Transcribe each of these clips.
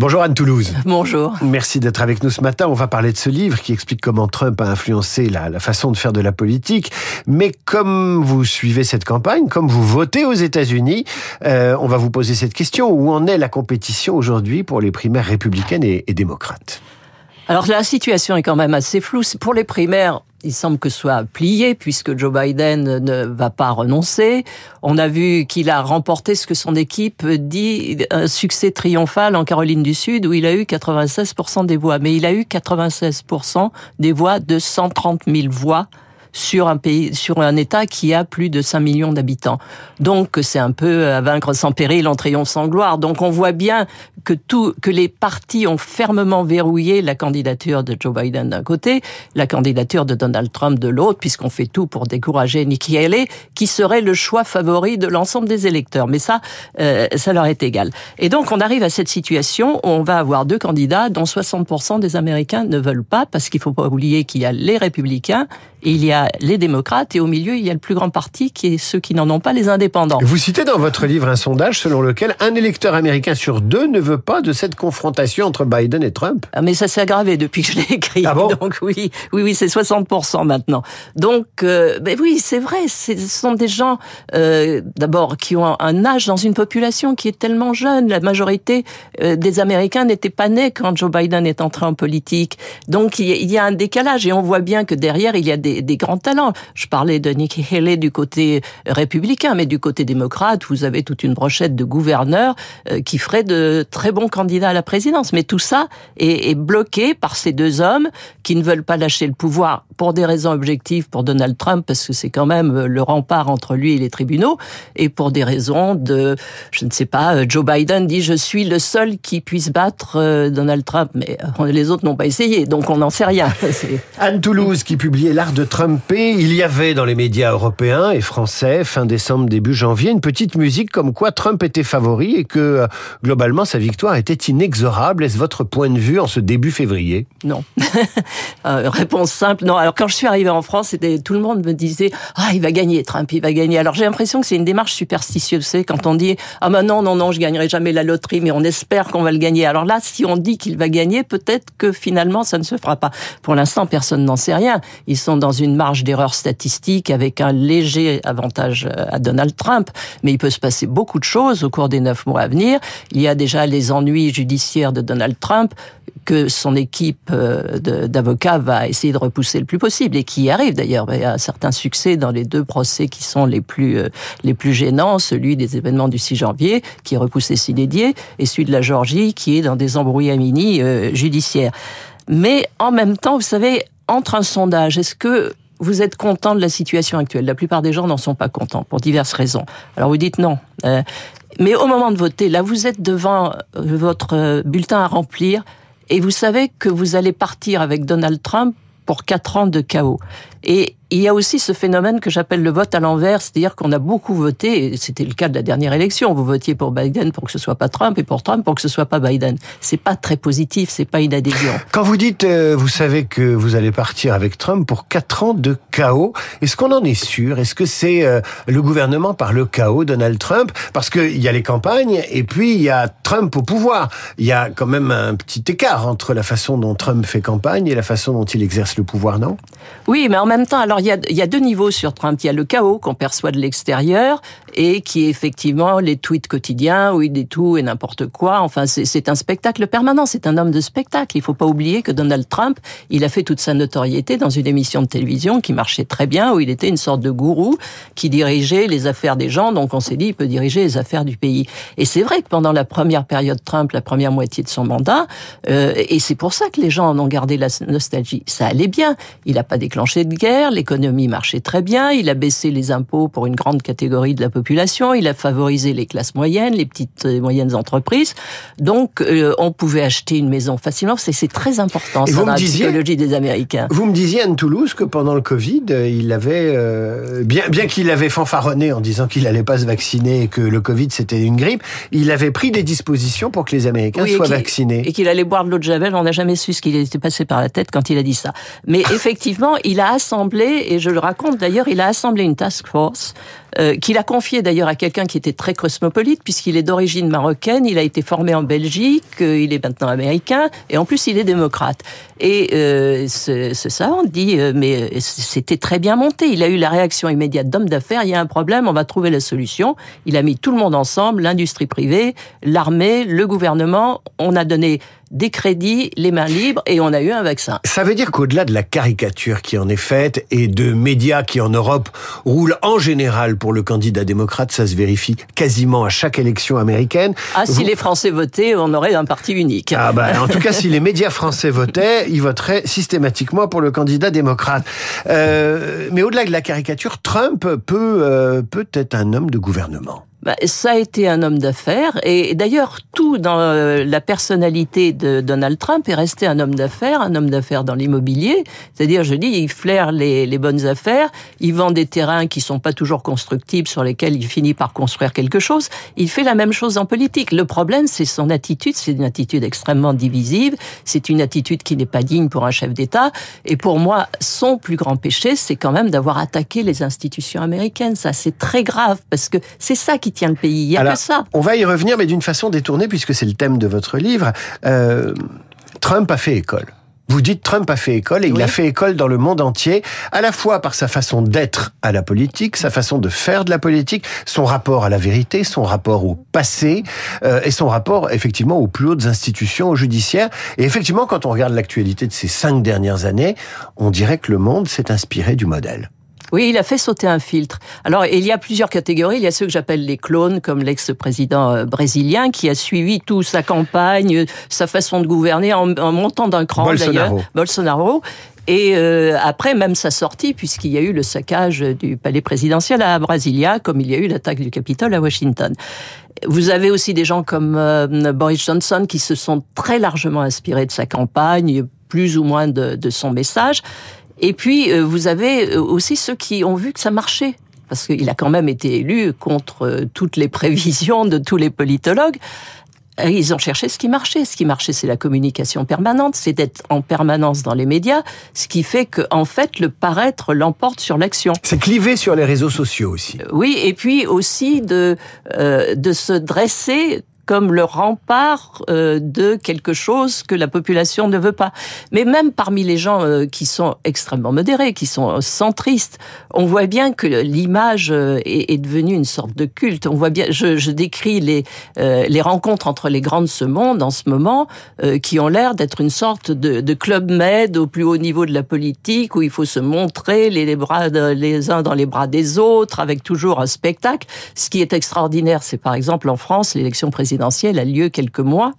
Bonjour Anne Toulouse. Bonjour. Merci d'être avec nous ce matin. On va parler de ce livre qui explique comment Trump a influencé la, façon de faire de la politique. Mais comme vous suivez cette campagne, comme vous votez aux États-Unis, euh, on va vous poser cette question. Où en est la compétition aujourd'hui pour les primaires républicaines et, et démocrates? Alors la situation est quand même assez floue. Pour les primaires, il semble que ce soit plié puisque Joe Biden ne va pas renoncer. On a vu qu'il a remporté ce que son équipe dit un succès triomphal en Caroline du Sud où il a eu 96% des voix. Mais il a eu 96% des voix de 130 000 voix sur un pays, sur un État qui a plus de 5 millions d'habitants. Donc c'est un peu à vaincre sans péril, en triomphe sans gloire. Donc on voit bien que tout, que les partis ont fermement verrouillé la candidature de Joe Biden d'un côté, la candidature de Donald Trump de l'autre, puisqu'on fait tout pour décourager Nikki Haley, qui serait le choix favori de l'ensemble des électeurs. Mais ça, euh, ça leur est égal. Et donc on arrive à cette situation où on va avoir deux candidats dont 60% des Américains ne veulent pas, parce qu'il faut pas oublier qu'il y a les républicains il y a les démocrates et au milieu, il y a le plus grand parti qui est ceux qui n'en ont pas, les indépendants. Vous citez dans votre livre un sondage selon lequel un électeur américain sur deux ne veut pas de cette confrontation entre Biden et Trump. Ah, mais ça s'est aggravé depuis que je l'ai écrit. Ah bon Donc oui, oui, oui, c'est 60% maintenant. Donc, euh, ben oui, c'est vrai, ce sont des gens, euh, d'abord, qui ont un âge dans une population qui est tellement jeune. La majorité euh, des Américains n'étaient pas nés quand Joe Biden est entré en politique. Donc il y a un décalage et on voit bien que derrière, il y a des des, grands talents. Je parlais de Nikki Haley du côté républicain, mais du côté démocrate, vous avez toute une brochette de gouverneurs euh, qui feraient de très bons candidats à la présidence. Mais tout ça est, est bloqué par ces deux hommes qui ne veulent pas lâcher le pouvoir pour des raisons objectives pour Donald Trump, parce que c'est quand même le rempart entre lui et les tribunaux, et pour des raisons de, je ne sais pas, euh, Joe Biden dit je suis le seul qui puisse battre euh, Donald Trump, mais les autres n'ont pas essayé, donc on n'en sait rien. Anne Toulouse qui publiait L'art de de Il y avait dans les médias européens et français, fin décembre, début janvier, une petite musique comme quoi Trump était favori et que euh, globalement sa victoire était inexorable. Est-ce votre point de vue en ce début février? Non. Euh, réponse simple, non. Alors quand je suis arrivée en France, tout le monde me disait ah il va gagner Trump, il va gagner. Alors j'ai l'impression que c'est une démarche superstitieuse, quand on dit ah ben non non non je gagnerai jamais la loterie, mais on espère qu'on va le gagner. Alors là, si on dit qu'il va gagner, peut-être que finalement ça ne se fera pas. Pour l'instant, personne n'en sait rien. Ils sont dans une marge d'erreur statistique avec un léger avantage euh, à Donald Trump, mais il peut se passer beaucoup de choses au cours des neuf mois à venir. Il y a déjà les ennuis judiciaires de Donald Trump que son équipe euh, d'avocats va essayer de repousser le plus possible et qui y arrive d'ailleurs. A certains succès dans les deux procès qui sont les plus euh, les plus gênants, celui des événements du 6 janvier qui est repoussé s'inédier et celui de la Géorgie qui est dans des embrouillamini judiciaires. Mais en même temps, vous savez, entre un sondage, est-ce que vous êtes content de la situation actuelle La plupart des gens n'en sont pas contents pour diverses raisons. Alors vous dites non. Euh, mais au moment de voter, là, vous êtes devant euh, votre euh, bulletin à remplir et vous savez que vous allez partir avec Donald Trump pour quatre ans de chaos. Et il y a aussi ce phénomène que j'appelle le vote à l'envers, c'est-à-dire qu'on a beaucoup voté, et c'était le cas de la dernière élection, vous votiez pour Biden pour que ce soit pas Trump et pour Trump pour que ce soit pas Biden. C'est pas très positif, c'est pas une adhésion. Quand vous dites, euh, vous savez que vous allez partir avec Trump pour quatre ans de chaos, est-ce qu'on en est sûr? Est-ce que c'est euh, le gouvernement par le chaos, Donald Trump? Parce qu'il y a les campagnes et puis il y a Trump au pouvoir. Il y a quand même un petit écart entre la façon dont Trump fait campagne et la façon dont il exerce le pouvoir, non? Oui, mais en même temps, alors il y a, y a deux niveaux sur Trump. Il y a le chaos qu'on perçoit de l'extérieur et qui est effectivement les tweets quotidiens où il dit tout et n'importe quoi. Enfin, c'est un spectacle permanent. C'est un homme de spectacle. Il faut pas oublier que Donald Trump, il a fait toute sa notoriété dans une émission de télévision qui marchait très bien, où il était une sorte de gourou qui dirigeait les affaires des gens. Donc on s'est dit, il peut diriger les affaires du pays. Et c'est vrai que pendant la première période Trump, la première moitié de son mandat, euh, et c'est pour ça que les gens en ont gardé la nostalgie, ça allait bien. Il n'a pas déclenché de guerre, l'économie marchait très bien, il a baissé les impôts pour une grande catégorie de la population, il a favorisé les classes moyennes, les petites et moyennes entreprises. Donc, euh, on pouvait acheter une maison facilement. C'est très important ça, dans la psychologie des Américains. Vous me disiez, Anne Toulouse, que pendant le Covid, il avait, euh, bien, bien qu'il avait fanfaronné en disant qu'il n'allait pas se vacciner et que le Covid c'était une grippe, il avait pris des dispositions pour que les Américains soient vaccinés. Et qu'il allait boire de l'eau de Javel, on n'a jamais su ce qu'il était passé par la tête quand il a dit ça. Mais effectivement, il a assez et je le raconte d'ailleurs, il a assemblé une task force euh, qu'il a confié d'ailleurs à quelqu'un qui était très cosmopolite, puisqu'il est d'origine marocaine, il a été formé en Belgique, euh, il est maintenant américain, et en plus il est démocrate. Et euh, ce, ce savant dit, euh, mais c'était très bien monté, il a eu la réaction immédiate d'homme d'affaires, il y a un problème, on va trouver la solution. Il a mis tout le monde ensemble, l'industrie privée, l'armée, le gouvernement, on a donné des crédits, les mains libres, et on a eu un vaccin. Ça veut dire qu'au-delà de la caricature qui en est faite et de médias qui en Europe roulent en général pour le candidat démocrate, ça se vérifie quasiment à chaque élection américaine. Ah, si les Français votaient, on aurait un parti unique. Ah bah, en tout cas, si les médias français votaient, ils voteraient systématiquement pour le candidat démocrate. Euh, mais au-delà de la caricature, Trump peut euh, peut être un homme de gouvernement. Bah, ça a été un homme d'affaires et d'ailleurs tout dans euh, la personnalité de Donald Trump est resté un homme d'affaires, un homme d'affaires dans l'immobilier. C'est-à-dire, je dis, il flaire les, les, bonnes affaires, il vend des terrains qui sont pas toujours constructibles, sur lesquels il finit par construire quelque chose. Il fait la même chose en politique. Le problème, c'est son attitude. C'est une attitude extrêmement divisive. C'est une attitude qui n'est pas digne pour un chef d'État. Et pour moi, son plus grand péché, c'est quand même d'avoir attaqué les institutions américaines. Ça, c'est très grave parce que c'est ça qui tient le pays. Il n'y a Alors, que ça. On va y revenir, mais d'une façon détournée, puisque c'est le thème de votre livre. Euh, Trump a fait école. Vous dites Trump a fait école et oui. il a fait école dans le monde entier, à la fois par sa façon d'être à la politique, sa façon de faire de la politique, son rapport à la vérité, son rapport au passé euh, et son rapport effectivement aux plus hautes institutions, aux judiciaires. Et effectivement, quand on regarde l'actualité de ces cinq dernières années, on dirait que le monde s'est inspiré du modèle. Oui, il a fait sauter un filtre. Alors, il y a plusieurs catégories. Il y a ceux que j'appelle les clones, comme l'ex-président euh, brésilien, qui a suivi toute sa campagne, sa façon de gouverner en, en montant d'un cran d'ailleurs. Bolsonaro. Et euh, après, même sa sortie, puisqu'il y a eu le saccage du palais présidentiel à Brasilia, comme il y a eu l'attaque du Capitole à Washington. Vous avez aussi des gens comme euh, Boris Johnson qui se sont très largement inspirés de sa campagne, plus ou moins de, de son message. Et puis, vous avez aussi ceux qui ont vu que ça marchait. Parce qu'il a quand même été élu contre toutes les prévisions de tous les politologues. Ils ont cherché ce qui marchait. Ce qui marchait, c'est la communication permanente, c'est d'être en permanence dans les médias, ce qui fait que, en fait, le paraître l'emporte sur l'action. C'est clivé sur les réseaux sociaux aussi. Oui, et puis aussi de euh, de se dresser comme le rempart euh, de quelque chose que la population ne veut pas. Mais même parmi les gens euh, qui sont extrêmement modérés, qui sont centristes, on voit bien que l'image euh, est, devenue une sorte de culte. On voit bien, je, décris les les rencontres entre les grands de ce monde en ce moment, qui ont l'air d'être une sorte de, club med au plus haut niveau de la politique, où il faut se montrer les, bras les uns dans les bras des autres, avec toujours un spectacle. Ce qui est extraordinaire, c'est par exemple en France l'élection présidentielle présidentielle a lieu quelques mois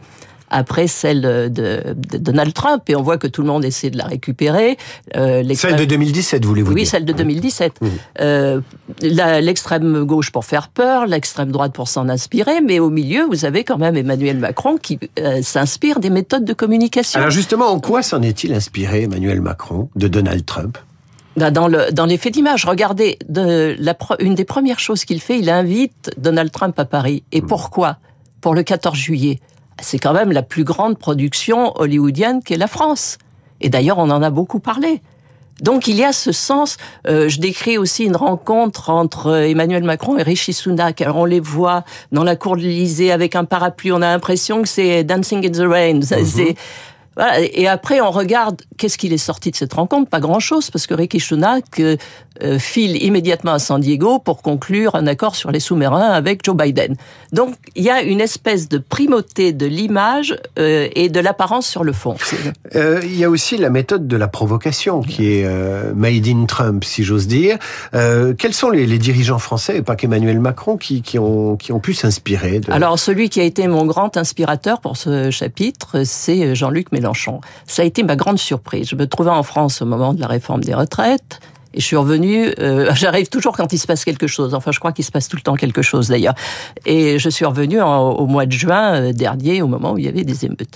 après celle de, de, Donald Trump et on voit que tout le monde essaie de la récupérer. Euh, celle de 2017, voulez-vous oui, dire celle de 2017. Mmh. Euh, L'extrême gauche pour faire peur, l'extrême droite pour s'en inspirer, mais au milieu, vous avez quand même Emmanuel Macron qui euh, s'inspire des méthodes de communication. Alors justement, en quoi s'en est-il inspiré Emmanuel Macron de Donald Trump? Dans, le, dans les faits d'image, regardez, de la, une des premières choses qu'il fait, il invite Donald Trump à Paris. Et mmh. pourquoi? Pour le 14 juillet. C'est quand même la plus grande production hollywoodienne qu'est la France. Et d'ailleurs, on en a beaucoup parlé. Donc il y a ce sens. Euh, je décris aussi une rencontre entre Emmanuel Macron et Rishi Sunak. Alors on les voit dans la cour de l'Élysée avec un parapluie. On a l'impression que c'est Dancing in the Rain. Mm -hmm. Voilà. Et après, on regarde qu'est-ce qu'il est sorti de cette rencontre. Pas grand-chose, parce que Ricky Sunak euh, file immédiatement à San Diego pour conclure un accord sur les sous-marins avec Joe Biden. Donc, il y a une espèce de primauté de l'image euh, et de l'apparence sur le fond. Euh, il y a aussi la méthode de la provocation qui est euh, made in Trump, si j'ose dire. Euh, quels sont les, les, dirigeants français, et pas qu'Emmanuel Macron, qui, qui, ont, qui ont pu s'inspirer de... Alors, celui qui a été mon grand inspirateur pour ce chapitre, c'est Jean-Luc Mélenchon. Mélenchon. Ça a été ma grande surprise. Je me trouvais en France au moment de la réforme des retraites. Et je suis revenue, euh, j'arrive toujours quand il se passe quelque chose. Enfin, je crois qu'il se passe tout le temps quelque chose d'ailleurs. Et je suis revenue en, au mois de juin euh, dernier, au moment où il y avait des émeutes.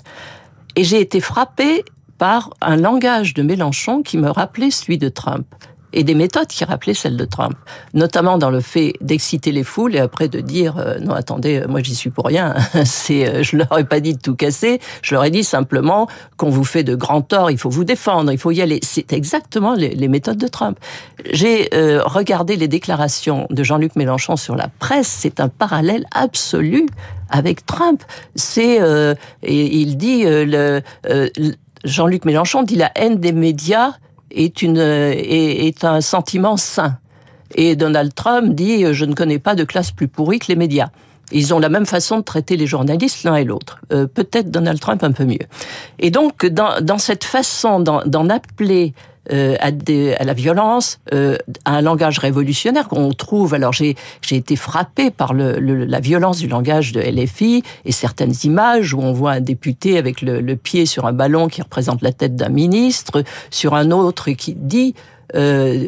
Et j'ai été frappée par un langage de Mélenchon qui me rappelait celui de Trump. Et des méthodes qui rappelaient celles de Trump, notamment dans le fait d'exciter les foules et après de dire euh, non attendez moi j'y suis pour rien, c'est euh, je leur ai pas dit de tout casser, je leur ai dit simplement qu'on vous fait de grands torts, il faut vous défendre, il faut y aller. C'est exactement les, méthodes de Trump. J'ai euh, regardé les déclarations de Jean-Luc Mélenchon sur la presse, c'est un parallèle absolu avec Trump. C'est et il dit le Jean-Luc Mélenchon dit la haine des médias est, un sentiment sain. Et Donald Trump dit je ne connais pas de classe plus pourrie que les médias. Ils ont la même façon de traiter les journalistes l'un et l'autre. Euh, peut-être Donald Trump un peu mieux. Et donc dans cette façon d'en appeler euh, à, à, la violence, euh, à un langage révolutionnaire qu'on trouve. Alors j'ai été frappé par le, la violence du langage de LFI et certaines images où on voit un député avec le, le pied sur un ballon qui représente la tête d'un ministre, sur un autre qui dit euh,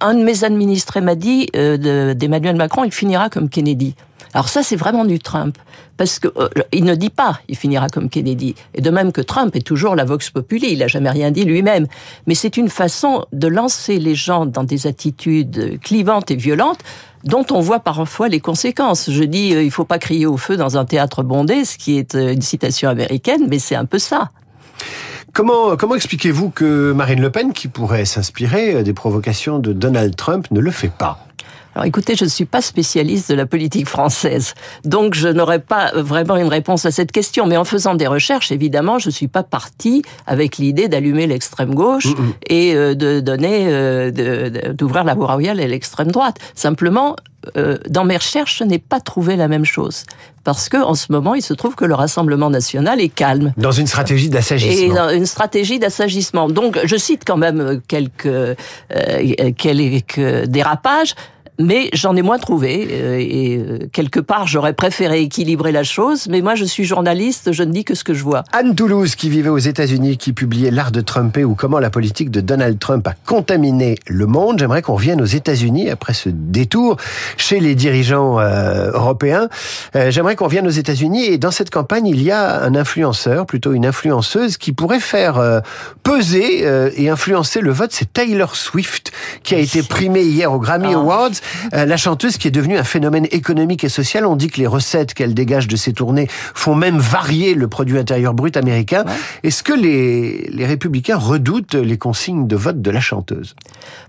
un de mes administrés m'a dit euh, d'Emmanuel Macron, il finira comme Kennedy. Alors ça, c'est vraiment du Trump. Parce que euh, il ne dit pas, il finira comme Kennedy. Et de même que Trump est toujours la vox populi, il n'a jamais rien dit lui-même. Mais c'est une façon de lancer les gens dans des attitudes clivantes et violentes dont on voit parfois les conséquences. Je dis, euh, il faut pas crier au feu dans un théâtre bondé, ce qui est euh, une citation américaine, mais c'est un peu ça. Comment, comment expliquez-vous que Marine Le Pen, qui pourrait s'inspirer des provocations de Donald Trump, ne le fait pas? Alors écoutez, je ne suis pas spécialiste de la politique française, donc je n'aurais pas vraiment une réponse à cette question. Mais en faisant des recherches, évidemment, je ne suis pas partie avec l'idée d'allumer l'extrême gauche et euh, de donner, euh, d'ouvrir la voie royale à l'extrême droite. Simplement, euh, dans mes recherches, je n'ai pas trouvé la même chose. Parce que en ce moment, il se trouve que le Rassemblement national est calme. Dans une stratégie d'assagissement. Et dans une stratégie d'assagissement. Donc, je cite quand même quelques, quelques dérapages mais j'en ai moins trouvé. Euh, et euh, quelque part, j'aurais préféré équilibrer la chose, mais moi, je suis journaliste, je ne dis que ce que je vois. Anne Toulouse, qui vivait aux États-Unis, qui publiait L'art de Trumper ou comment la politique de Donald Trump a contaminé le monde. J'aimerais qu'on revienne aux États-Unis après ce détour chez les dirigeants euh, européens. J'aimerais qu'on revienne aux États-Unis et dans cette campagne, il y a un influenceur, plutôt une influenceuse, qui pourrait faire peser et influencer le vote. C'est Taylor Swift qui a été primée hier aux Grammy ah. Awards. Euh, la chanteuse qui est devenue un phénomène économique et social. On dit que les recettes qu'elle dégage de ses tournées font même varier le produit intérieur brut américain. Est-ce que les, les républicains redoutent les consignes de vote de la chanteuse?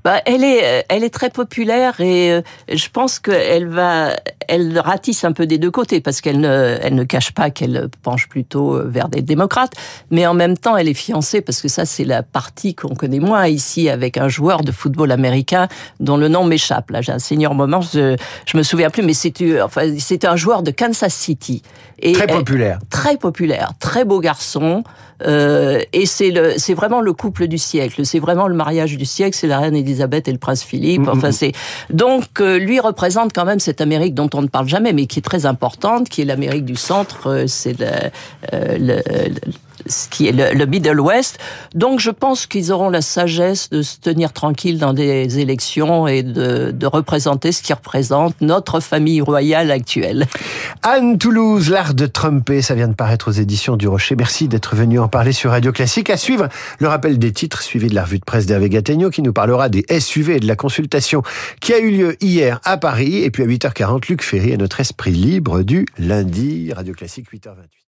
Bah, elle est, elle est très populaire et euh, je pense qu'elle va, elle ratisse un peu des deux côtés parce qu'elle ne, elle ne cache pas qu'elle penche plutôt vers des démocrates, mais en même temps, elle est fiancée parce que ça, c'est la partie qu'on connaît moins ici avec un joueur de football américain dont le nom m'échappe. Là, j'ai un senior moment, je, je me souviens plus, mais c'était, enfin, c'était un joueur de Kansas City. Et très populaire. très populaire, très beau garçon. Euh, et c'est vraiment le couple du siècle. C'est vraiment le mariage du siècle. C'est la reine Elisabeth et le prince Philippe. Mm, enfin, mm, mm. c'est donc euh, lui représente quand même cette Amérique dont on ne parle jamais, mais qui est très importante, qui est l'Amérique du centre. Euh, c'est le, le, ce qui est le, Middle West. Donc je pense qu'ils auront la sagesse de se tenir tranquille dans des élections et de, de représenter ce qui représente notre famille royale actuelle. Anne Toulouse, l'art de tromper, ça vient de paraître aux éditions du Rocher. Merci d'être venu en parler sur Radio Classique. À suivre, le rappel des titres suivi de la revue de presse d'Hervé Gattegno qui nous parlera des SUV et de la consultation qui a eu lieu hier à Paris. Et puis à 8h40, Luc Ferry et notre esprit libre du lundi. Radio Classique 8h28.